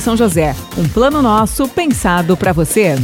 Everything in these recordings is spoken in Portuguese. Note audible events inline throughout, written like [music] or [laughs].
São José. Um plano nosso pensado para você.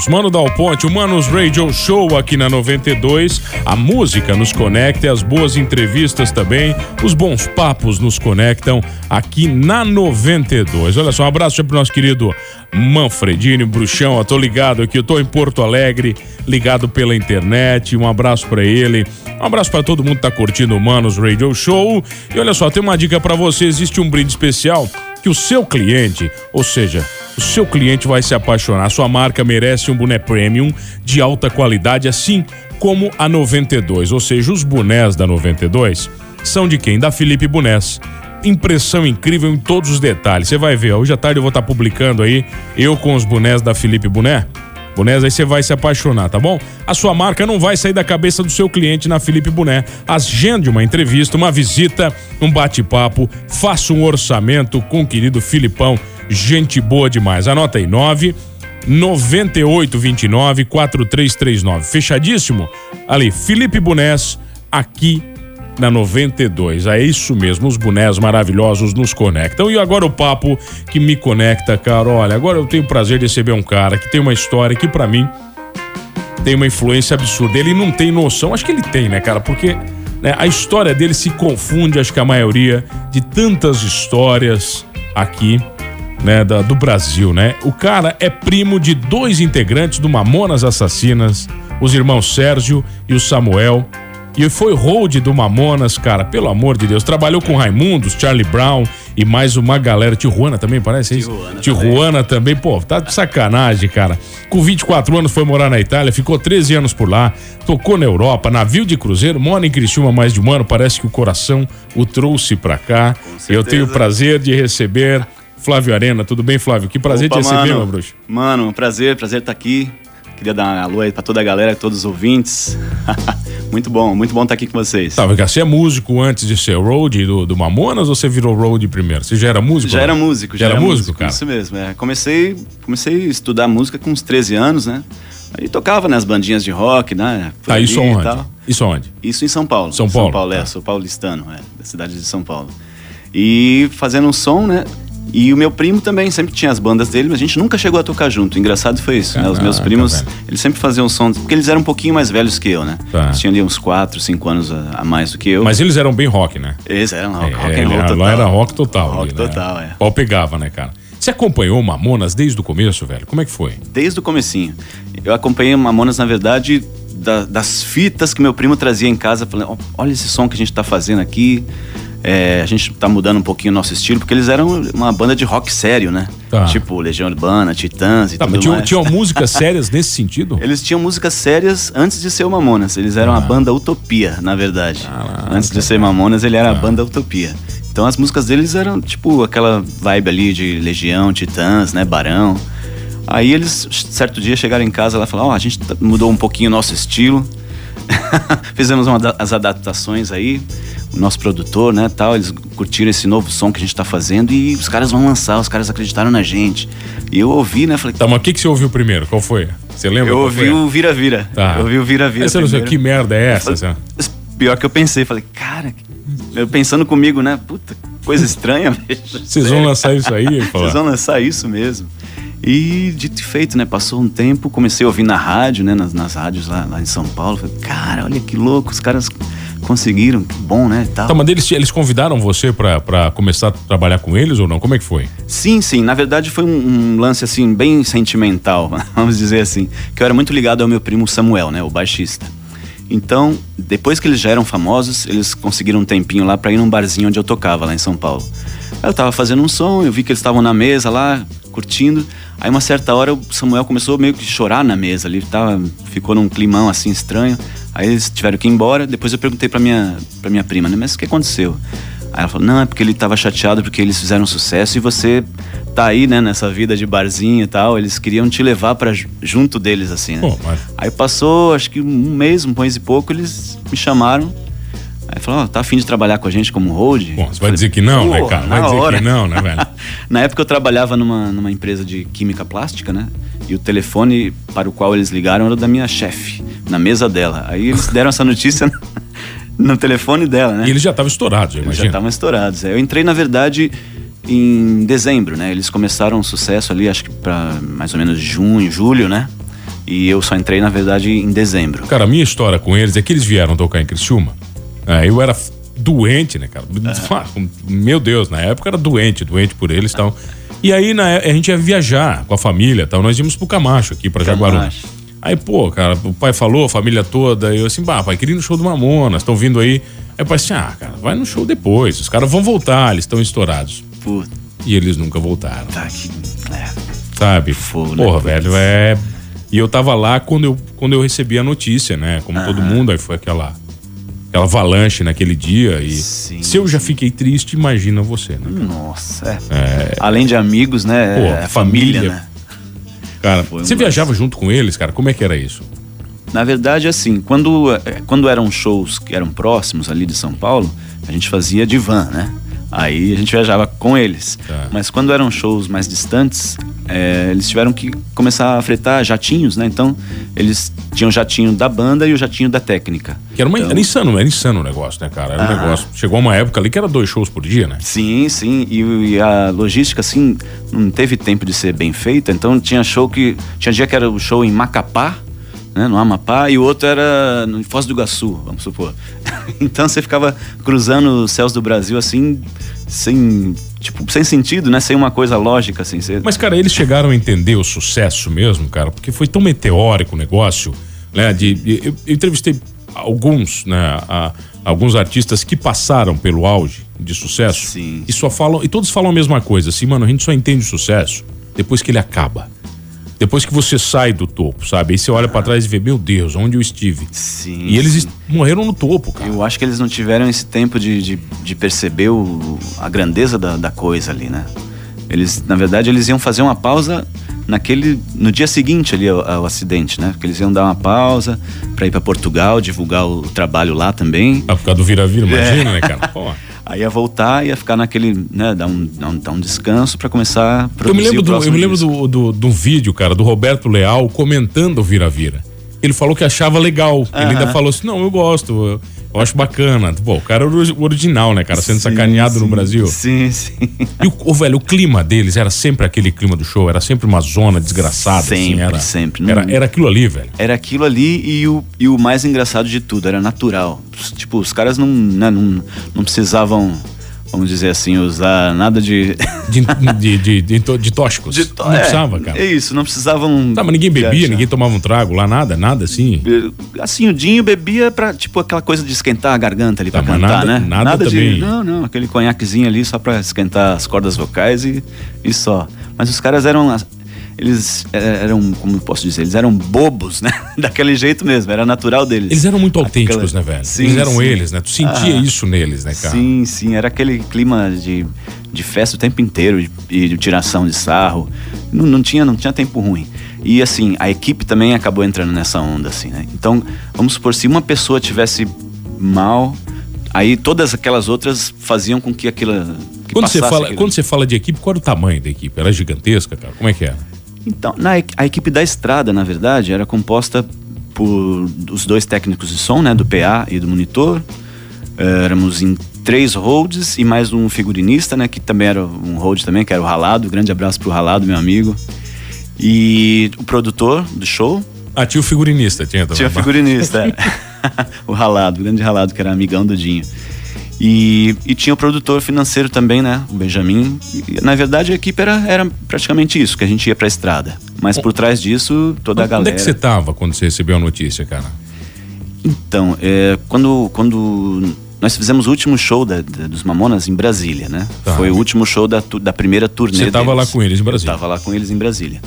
Manos. Mano Dal Ponte, o Manos Radio Show aqui na 92. A música nos conecta as boas entrevistas também. Os bons papos nos conectam aqui na 92. Olha só, um abraço para o nosso querido Manfredini Bruxão. Eu tô ligado aqui, eu tô em Porto Alegre, ligado pela internet. Um abraço para ele. Um abraço para todo mundo que tá curtindo o Manos Radio Show. E olha só, tem uma dica para você: existe um brinde especial que o seu cliente, ou seja, o seu cliente vai se apaixonar. Sua marca merece um boné premium de alta qualidade, assim como a 92. Ou seja, os bonés da 92 são de quem? Da Felipe Bonés. Impressão incrível em todos os detalhes. Você vai ver, hoje à tarde eu vou estar publicando aí, eu com os bonés da Felipe Boné. Bonés, aí você vai se apaixonar, tá bom? A sua marca não vai sair da cabeça do seu cliente na Felipe Boné. Agende uma entrevista, uma visita, um bate-papo, faça um orçamento com o querido Filipão. Gente boa demais. Anota aí, 9 9829 4339. Fechadíssimo? Ali, Felipe Bonés, aqui na 92. É isso mesmo, os bonés maravilhosos nos conectam. E agora o papo que me conecta, cara. Olha, agora eu tenho o prazer de receber um cara que tem uma história que para mim tem uma influência absurda. Ele não tem noção, acho que ele tem, né, cara? Porque né, a história dele se confunde, acho que a maioria de tantas histórias aqui. Né, da, do Brasil, né? O cara é primo de dois integrantes do Mamonas Assassinas, os irmãos Sérgio e o Samuel, e foi hold do Mamonas, cara, pelo amor de Deus. Trabalhou com Raimundos, Charlie Brown e mais uma galera. Tijuana também, parece isso? Tijuana, Tijuana também. Pô, tá de sacanagem, cara. Com 24 anos foi morar na Itália, ficou 13 anos por lá, tocou na Europa, navio de cruzeiro, mora em Criciúma mais de um ano. Parece que o coração o trouxe pra cá. Eu tenho o prazer de receber Flávio Arena. Tudo bem, Flávio? Que prazer Opa, de receber, mano. meu bruxo. Mano, um prazer, prazer estar aqui. Queria dar uma alô aí pra toda a galera, todos os ouvintes. [laughs] muito bom, muito bom estar aqui com vocês. Tá, porque você é músico antes de ser road do, do Mamonas ou você virou road primeiro? Você já era músico? Já ou era músico, Já, era, músico, cara? Isso mesmo, é. Comecei, comecei a estudar música com uns 13 anos, né? Aí tocava nas bandinhas de rock, né? Por Tá, isso onde? tal. Isso onde? Isso em São Paulo. São Paulo, São Paulo, é. tá. Sou paulistano, é. Da cidade de São Paulo. E fazendo um som, né? E o meu primo também sempre tinha as bandas dele, mas a gente nunca chegou a tocar junto. Engraçado foi isso, né? Os meus Caraca, primos, velho. eles sempre faziam som, porque eles eram um pouquinho mais velhos que eu, né? Tá. Eles tinham ali uns 4, 5 anos a, a mais do que eu. Mas eles eram bem rock, né? Eles eram rock, rock É, and roll lá total. era rock total. Rock ali, né? total, é. Pau pegava, né, cara? Você acompanhou o Mamonas desde o começo, velho? Como é que foi? Desde o comecinho. Eu acompanhei o Mamonas, na verdade, da- das fitas que meu primo trazia em casa, falando, "Ó, olha esse som que a gente tá fazendo aqui. É, a gente tá mudando um pouquinho o nosso estilo, porque eles eram uma banda de rock sério, né? Tá. Tipo Legião Urbana, Titãs e Tá, tudo mas tinham, mais. tinham músicas [laughs] sérias nesse sentido? Eles tinham músicas sérias antes de ser o Mamonas. Eles eram Ah. a banda Utopia, na verdade. antes de ser Mamonas, ele Ah. era a banda Utopia. Então as músicas deles eram tipo aquela vibe ali de Legião, Titãs, né, Barão. Aí eles certo dia chegaram em casa e falaram: "Ó, a gente tá- mudou um pouquinho o nosso estilo. [laughs] Fizemos uma as adaptações aí, o nosso produtor, né, tal, eles curtiram esse novo som que a gente tá fazendo e os caras vão lançar, os caras acreditaram na gente. E eu ouvi, né, falei: Tá, mas o que, que você ouviu primeiro? Qual foi? Você lembra? eu ouvi o Vira-Vira. Tá. Eu ouvi o Vira-Vira. Você não sei, que merda é essa? assim? Pior que eu pensei, falei, cara, eu pensando comigo, né? Puta, coisa estranha. [laughs] Vocês vão lançar isso aí? [laughs] Vocês vão lançar isso mesmo. E dito e feito, né? Passou um tempo, comecei a ouvir na rádio, né? Nas, nas rádios lá, lá em São Paulo. Falei, cara, olha que louco, os caras conseguiram, que bom, né? Tal. Tá, mas eles, eles convidaram você pra, pra começar a trabalhar com eles ou não? Como é que foi? Sim, sim. Na verdade foi um, um lance assim bem sentimental, [laughs] vamos dizer assim, que eu era muito ligado ao meu primo Samuel, né, o baixista. Então, depois que eles já eram famosos, eles conseguiram um tempinho lá para ir num barzinho onde eu tocava lá em São Paulo. Eu tava fazendo um som, eu vi que eles estavam na mesa lá, curtindo. Aí uma certa hora o Samuel começou meio que chorar na mesa ali, tava, ficou num climão assim estranho. Aí eles tiveram que ir embora. Depois eu perguntei pra minha, pra minha prima, né? Mas o que aconteceu? Aí ela falou, não, é porque ele tava chateado porque eles fizeram sucesso e você tá aí, né, nessa vida de barzinho e tal. Eles queriam te levar para junto deles, assim, né? Pô, mas- Aí passou, acho que um mês, um mês e pouco, eles me chamaram. Aí falaram, ó, tá afim de trabalhar com a gente como hold? Bom, você vai dizer que não, né, cara? Vai dizer hora. que não, né, velho? [laughs] Na época eu trabalhava numa, numa empresa de química plástica, né? E o telefone para o qual eles ligaram era da minha chefe, na mesa dela. Aí eles deram essa notícia [laughs] no telefone dela, né? E eles já estavam estourados, eu Eles já imagino. estavam estourados. Eu entrei, na verdade, em dezembro, né? Eles começaram um sucesso ali, acho que para mais ou menos junho, julho, né? E eu só entrei, na verdade, em dezembro. Cara, a minha história com eles é que eles vieram tocar em Criciúma. É, eu era doente, né, cara? [laughs] Meu Deus, na época era doente, doente por eles e tal. E aí na, é- a gente ia viajar com a família e tal. Nós íamos pro Camacho aqui, pra Jaguaruna. Aí, pô, cara, o pai falou, a família toda. Eu assim, bah, pai, queria ir no show do Mamonas, estão vindo aí. Aí o pai assim, ah, cara, vai no show depois. Os caras vão voltar, eles estão estourados. Puta, E eles nunca voltaram, que... É. sabe? Fogo, né? Porra, velho, é. E eu tava lá quando eu, quando eu recebi a notícia, né? Como todo mundo, aí foi aquela. Aquela avalanche naquele dia. E Sim, se eu já fiquei triste, imagina você, né? Nossa, é. Além de amigos, né? Pô, é família, família. né? Cara, Foi um você lance. viajava junto com eles, cara? Como é que era isso? Na verdade, assim, quando, eh, quando eram shows que eram próximos ali de São Paulo, a gente fazia de van, né? Aí a gente viajava com eles. Tá. Mas quando eram shows mais distantes, eh, eles tiveram que começar a fretar jatinhos, né? Então, eles tinham o jatinho da banda e o jatinho da técnica. Que era, uma, Então- era insano, era insano o negócio, né, cara? Era um Ah. negócio. Chegou uma época ali que era dois shows por dia, né? Sim, sim. E, e a logística, assim, não teve tempo de ser bem feita. Então tinha show que. Tinha dia que era o show em Macapá, né, no Amapá, e o outro era no Foz do Iguaçu, vamos supor. [laughs] então você ficava cruzando os céus do Brasil assim, sem. Tipo, sem sentido, né? Sem uma coisa lógica, assim. Você... Mas, cara, eles chegaram a entender o sucesso mesmo, cara, porque foi tão meteórico o negócio, né? De, de- eu, eu entrevistei alguns, né? a- alguns artistas que passaram pelo auge de sucesso Sim. e só falam, e todos falam a mesma coisa, assim, mano, a gente só entende o sucesso depois que ele acaba. Depois que você sai do topo, sabe? Aí você olha pra trás e vê, meu Deus, onde eu estive? Sim. E eles sim. morreram no topo, cara. Eu acho que eles não tiveram esse tempo de, de, de perceber o, a grandeza da, da coisa ali, né? Eles, na verdade, eles iam fazer uma pausa naquele no dia seguinte ali ao, ao acidente, né? Porque eles iam dar uma pausa para ir para Portugal, divulgar o, trabalho lá também. Ah, por causa do vira-vira, imagina, né, cara? [laughs] Pô. Aí ia voltar, ia ficar naquele, né, dar um, dar um, dar um descanso para começar a Eu produzir me lembro, do, eu me lembro do, do, de um vídeo, cara, do Roberto Leal comentando o Vira-Vira. Ele falou que achava legal. Ele ainda falou assim: não, eu gosto, eu, acho bacana. Pô, o cara era o original, né, cara? Sendo Sim, sacaneado no sim, Brasil. Sim, sim. E o, o velho, o clima deles era sempre aquele clima do show, era sempre uma zona desgraçada. assim, Sempre, era, sempre. Era, era aquilo ali, velho. Era aquilo ali e o, e o mais engraçado de tudo, era natural. Tipo, os caras não, né, não, não precisavam, vamos dizer assim, usar nada de. De, de, de, de, de tóxicos. to- não é, precisava, cara. É isso, não precisavam. Tá, mas ninguém bebia, ninguém tomava um trago lá, nada, nada assim. Assim, o Dinho bebia pra, tipo, aquela coisa de esquentar a garganta ali Tá, pra cantar, nada- né? nada de. também. Não, não, aquele conhaquezinho ali só pra esquentar as cordas vocais e, e só. Mas os caras eram. Eles eh, eram, como eu posso dizer, eles eram bobos, né? [laughs] Daquele jeito mesmo, era natural deles. Eles eram muito autênticos, Aquela- né, velho? Sim, eles eram sim. eles, né? Tu sentia Ah. isso neles, né, cara? Sim, sim, era aquele clima de, de festa o tempo inteiro de- e de, tiração de sarro. Não, não, tinha, não tinha tempo ruim. E assim, a equipe também acabou entrando nessa onda, assim, né? Então, vamos supor, se uma pessoa tivesse mal, aí todas aquelas outras faziam com que aquilo. Que Quando você, fala, aquilo. quando você fala de equipe, qual era o tamanho da equipe? Era gigantesca, cara? Como é que era? Então, na, a equipe da estrada, na verdade, era composta por os dois técnicos de som, né? Do PA e do monitor. Eh, Éramos em três holds e mais um figurinista, né? Que também era um hold também, que era o Ralado. Grande abraço pro Ralado, meu amigo. E o produtor do show. Ah, tinha o figurinista, tinha também. Tinha o figurinista, é. [laughs] o Ralado, o grande Ralado, que era amigão do Dinho. E, e tinha o produtor financeiro também, né? O Benjamin. E, na verdade, a equipe era, era praticamente isso, que a gente ia pra estrada. Mas por trás disso, toda a Onde galera. é que você tava quando você recebeu a notícia, cara? Então, é, quando, quando nós fizemos o último show da, da, dos Mamonas em Brasília, né? Tá. Foi o último show da, da primeira turnê Você tava deles. lá com eles em Brasília. Eu tava lá com eles em Brasília.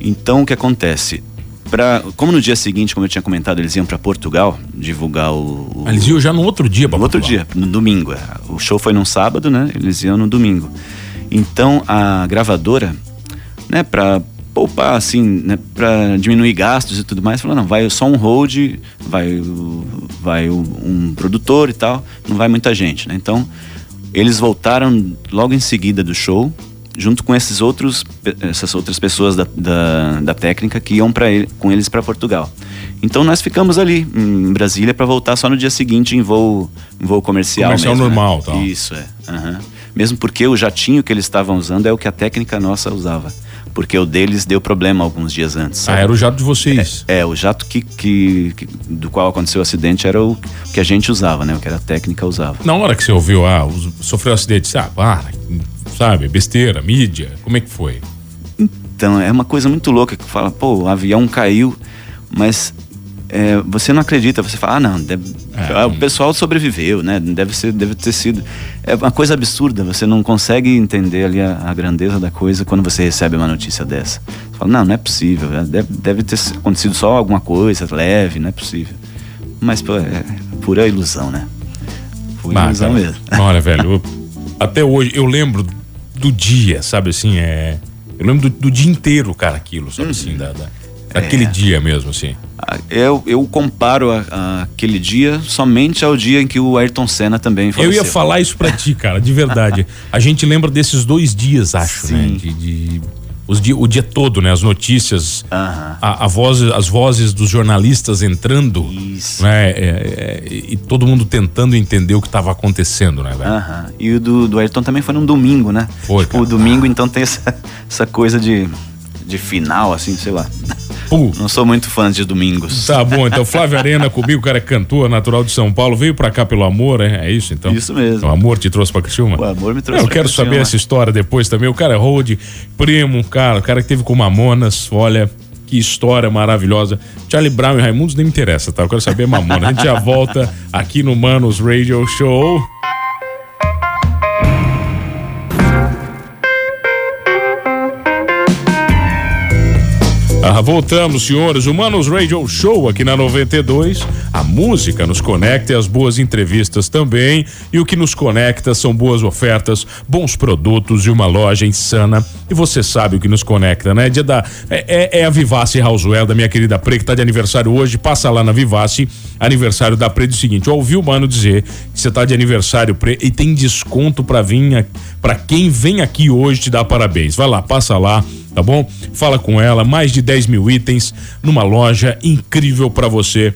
Então, o que acontece? Pra, como no dia seguinte, como eu tinha comentado, eles iam para Portugal divulgar o... o Ah, Eles iam já no outro dia pra no outro dia, no domingo. O show foi num sábado, né? Eles iam no domingo. Então a gravadora, né, pra poupar, assim, né, pra diminuir gastos e tudo mais, falou: não, vai só um hold, vai, vai um produtor e tal, não vai muita gente, né? Então eles voltaram logo em seguida do show, junto com esses outros, essas outras pessoas da, da, da técnica que iam para ele, com eles para Portugal. Então nós ficamos ali em Brasília para voltar só no dia seguinte em voo, em voo comercial. Comercial mesmo, né? normal, tal. Isso é. aham. Mesmo porque o jatinho que eles estavam usando é o que a técnica nossa usava, porque o deles deu problema alguns dias antes. Ah, sabe? era o jato de vocês. É, o jato que, que, que- do qual aconteceu o acidente era o que a gente usava, né? O que a técnica usava. Na hora que você ouviu, ah, sofreu acidente, você, ah, para, sabe, besteira, mídia, como é que foi? Então, é uma coisa muito louca que fala, pô, o avião caiu, mas é, você não acredita, você fala, ah, não, deve- É. o pessoal sobreviveu, né? Deve, ser, deve ter sido. É uma coisa absurda, você não consegue entender ali a, a grandeza da coisa quando você recebe uma notícia dessa. Você fala, não, não é possível, é, deve, deve ter acontecido só alguma coisa leve, não é possível. Mas, pô, é pura ilusão, né? Ah, ilusão mesmo. Olha, [laughs] velho, eu- até hoje eu lembro do dia, sabe assim, é. Eu lembro do, do dia inteiro, cara, aquilo, sabe assim, da, da- daquele É. dia mesmo, assim. Ah, Eu, eu comparo a- a aquele dia somente ao dia em que o Ayrton Senna também Eu faleceu. ia falar isso pra ti, cara, de verdade. [laughs] A gente lembra desses dois dias, acho, né? Sim. De, de- os dia, o dia todo, né? As notícias, Aham. a, a voz, as vozes dos jornalistas entrando, Isso. né? É, é, e todo mundo tentando entender o que estava acontecendo, né? Aham. E o do, do Ayrton também foi num domingo, né? Foi, Tipo, o domingo então tem essa, [laughs] essa coisa de, de final, assim, sei lá. Não sou muito fã de domingos. Tá bom, então Flávio Arena comigo, o cara é cantor, natural de São Paulo, veio pra cá pelo amor, é, é isso então? Isso mesmo. O amor te trouxe pra Criciúma? O amor me trouxe Eu quero Criciúma. saber essa história depois também. O cara é road, primo, cara, o cara que teve com Mamonas, olha, que história maravilhosa. Charlie Brown e Raimundos nem me interessa, tá? Eu quero saber Mamonas. A gente já volta aqui no Manos Radio Show. Ah, voltamos, senhores. O Manos Radio Show aqui na 92. A música nos conecta e as boas entrevistas também. E o que nos conecta são boas ofertas, bons produtos e uma loja insana. E você sabe o que nos conecta, né? Dia da, é, é- é a Vivace Housewell, da minha querida Pre, que tá de aniversário hoje. Passa lá na Vivace, aniversário da Pre, do seguinte: eu ouvi o mano dizer que você tá de aniversário, Pre, e tem desconto pra vir, para quem vem aqui hoje te dar parabéns. Vai lá, passa lá tá bom? Fala com ela, mais de 10 mil itens numa loja incrível para você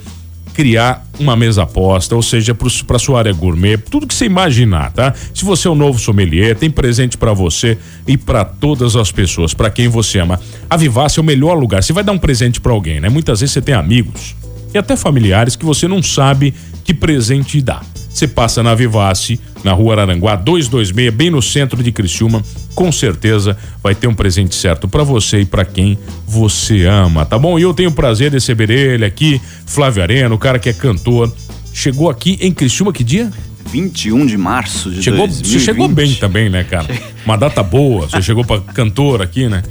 criar uma mesa aposta, ou seja, para sua área gourmet, tudo que você imaginar, tá? Se você é um novo sommelier, tem presente para você e para todas as pessoas, para quem você ama. A Vivace é o melhor lugar. Você vai dar um presente para alguém, né? Muitas vezes você tem amigos e até familiares que você não sabe que presente dar. Você passa na Vivace, na rua Araranguá 226, bem no centro de Criciúma, com certeza vai ter um presente certo para você e para quem você ama, tá bom? E eu tenho o prazer de receber ele aqui, Flávio Arena, o cara que é cantor. Chegou aqui em Criciúma que dia? 21 de março de Chegou, 2020. você chegou bem também, né, cara? Uma data boa, você chegou para cantor aqui, né?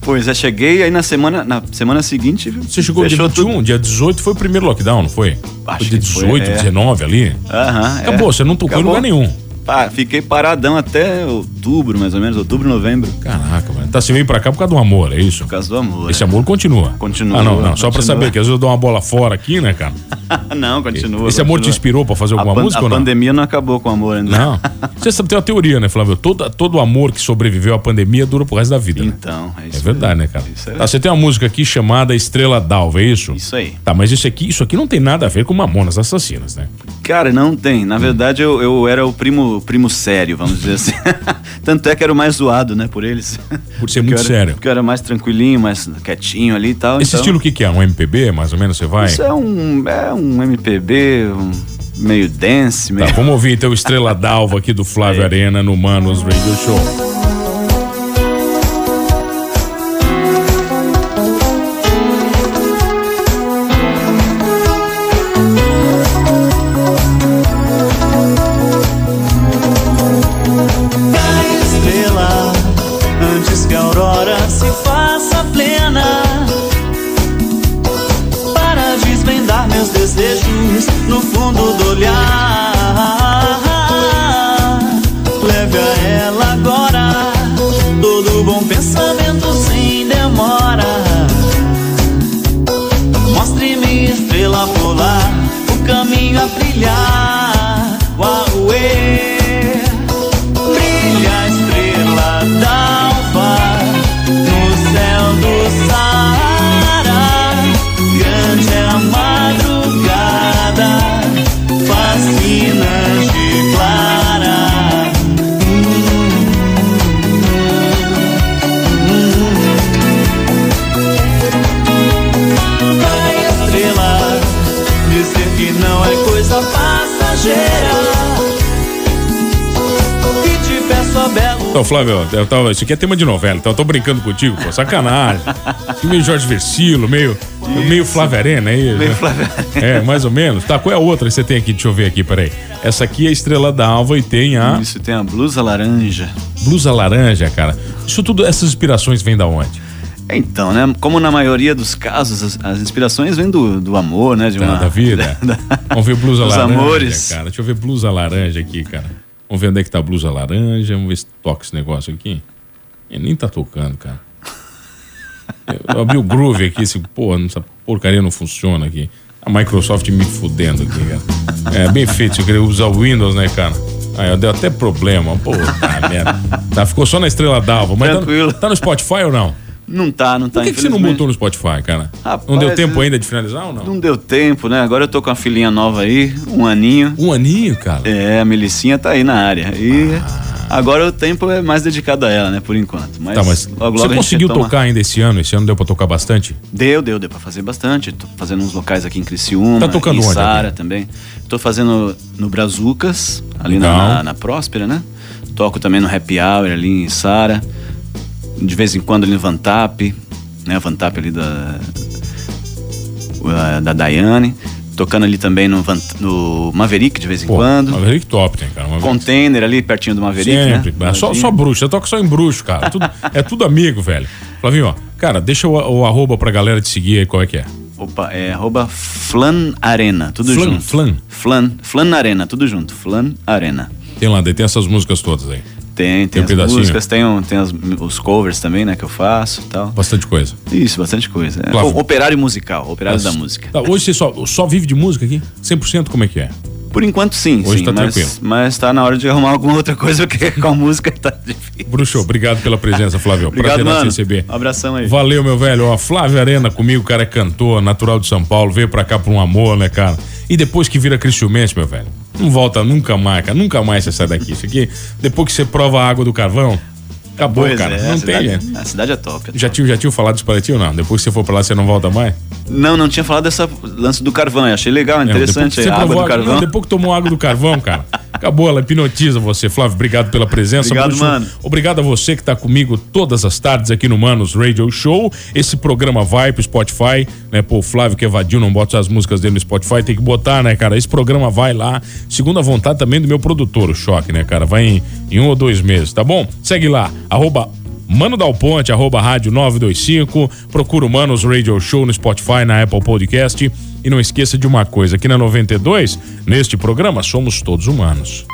Pois é, cheguei aí na semana, na semana seguinte. Você chegou dia fechou 21, tudo. dia 18 foi o primeiro lockdown, não foi? Acho foi dia que foi, 18, é. 19 ali. Aham. é. Acabou, você não tocou em Acabou. lugar nenhum. Pá, fiquei paradão até outubro, mais ou menos, outubro, novembro. Caraca, mano. Tá, você veio pra cá por causa do amor, é isso? Por causa do amor. Esse é. amor continua. Continua, Ah, não, não. Só pra continua. saber, que às vezes eu dou uma bola fora aqui, né, cara? [laughs] não, continua. Esse amor te continua. inspirou pra fazer alguma a música A ou não? pandemia não acabou com o amor ainda. Não. [laughs] Você sabe, tem uma teoria, né, Flávio? Todo, todo amor que sobreviveu à pandemia dura pro resto da vida. né? Então, é isso É verdade, aí. né, cara? Isso, é- Tá, você tem uma música aqui chamada Estrela d'Alva, é isso? isso aí. Tá, mas isso aqui, isso aqui não tem nada a ver com Mamonas Assassinas, né? Cara, não tem. Na verdade, eu, eu era o primo, primo sério, vamos dizer assim. [laughs] Tanto é que era o mais zoado, né, por eles. Por ser [laughs] Porque muito era- sério. Porque eu era mais tranquilinho, mais quietinho ali e tal. Esse então- estilo o que, que é? Um MPB, mais ou menos, você vai? Isso é um, é um MPB, um meio dance, meio... Tá, vamos ouvir então Estrela d'Alva aqui do Flávio Arena no Manos Radio Show. Então, Flávio, eu tava, isso aqui é tema de novela, então eu tô brincando contigo, pô, sacanagem. [laughs] meio Jorge Versilo, meio, meio Flávio Arena aí. Meio né? Flávio É, mais ou menos. Tá, qual é a outra que você tem aqui? Deixa eu ver aqui, peraí. Essa aqui é a Estrela d'Alva e tem a Isso, tem a blusa laranja. blusa laranja, cara. Isso tudo, essas inspirações vêm da onde? Então, né? Como na maioria dos casos, as, as inspirações vêm do, do amor, né? De Da, uma, da vida? [laughs] da- Vamos ver blusa Dos laranja, amores. cara. Deixa eu ver blusa laranja aqui, cara. Vamos ver onde é que tá a blusa laranja. Vamos ver se toca esse negócio aqui. Ele nem tá tocando, cara. Eu abri o Groove aqui, esse, porra, essa porcaria não funciona aqui. A Microsoft me fudendo aqui, cara. É bem feito, se eu queria usar o Windows, né, cara? Aí deu até problema, pô, tá merda. Tá, ficou só na Estrela d'Alva. Mas tá, Tranquilo. tá no Spotify ou não? Não tá, não tá. Por que, que você não botou no Spotify, cara? não Rapaz, deu tempo eu- ainda de finalizar ou não? Não deu tempo, né? Agora eu tô com a filhinha nova aí, um aninho. Um aninho, cara. É, a Melicinha tá aí na área. E agora o tempo é mais dedicado a ela, né? Por enquanto. Mas, Tá, mas logo, logo você conseguiu tocar ainda esse ano? Esse ano deu pra tocar bastante? Deu, deu, deu pra fazer bastante. Tô fazendo uns locais aqui em Criciúma, Tá tocando em onde Sara também. Tô fazendo no Brazucas, ali na, na, na Próspera, né? Toco também no Happy Hour ali em Sara. De vez em quando ali no Vantap, né? Vantap ali da uh, da Daiane. Tocando ali também no, Van- no Maverick de vez em Pô, quando. Maverick top, tem, cara. Maverick. Container ali pertinho do Maverick, Sempre. né? Só, só bruxo. Eu toco só em bruxo, cara. Tudo- é tudo amigo, velho. Flavinho, ó. Cara, deixa o, o arroba pra galera te seguir aí, qual é que é? Opa, é arroba Flan Arena, tudo Flan, junto. Flan. Flan, Flan Arena, tudo junto. Flan Arena. Tem lá, daí tem essas músicas todas aí. Tem, tem, Tem as pedacinho? músicas, tem, um- tem as- os covers também, né, que eu faço e tal. Bastante coisa. Isso, bastante coisa. É. Flávio. O- Operário musical, operário da Mas- música. Tá, hoje você só, só vive de música aqui? 100% como é que é? Por enquanto, sim, Hoje sim. tá mas, tranquilo. mas tá na hora de arrumar alguma outra coisa, porque [laughs] com a música tá difícil. Bruxo, obrigado pela presença, Flávio. Obrigado, Prazer te mano. receber. Um abração aí. Valeu, meu velho. Ó, Flávio Arena comigo, o cara é cantor, natural de São Paulo, veio pra cá por um amor, né, cara? E depois que vira cristiumense, meu velho, não volta nunca mais, cara. Nunca mais você sai daqui. Isso aqui, depois que você prova a água do carvão, acabou, Pois cara. é, não tem cidade. A cidade é top. é Já top. tinha, já tinha falado isso para ti ou não? Depois que você for pra lá, você não volta mais? Não, não tinha falado dessa lance do carvão. Eu achei legal, interessante. depois que a água provou do carvão. Não, depois que tomou água do carvão, cara. [laughs] Acabou, ela hipnotiza você. Flávio, obrigado pela presença. Obrigado, Bruxo. mano. Obrigado a você que tá comigo todas as tardes aqui no Manos Radio Show. Esse programa vai pro Spotify, né? Pô, o Flávio que evadiu, não bota as músicas dele no Spotify, tem que botar, né, cara? Esse programa vai lá, segundo a vontade também do meu produtor, o Choque, né, cara? Vai em, em um ou dois meses, tá bom? Segue lá, arroba Mano Dal Ponte, arroba rádio 925. Procura o Manos Radio Show no Spotify, na Apple Podcast. E não esqueça de uma coisa: aqui na 92, neste programa, somos todos humanos.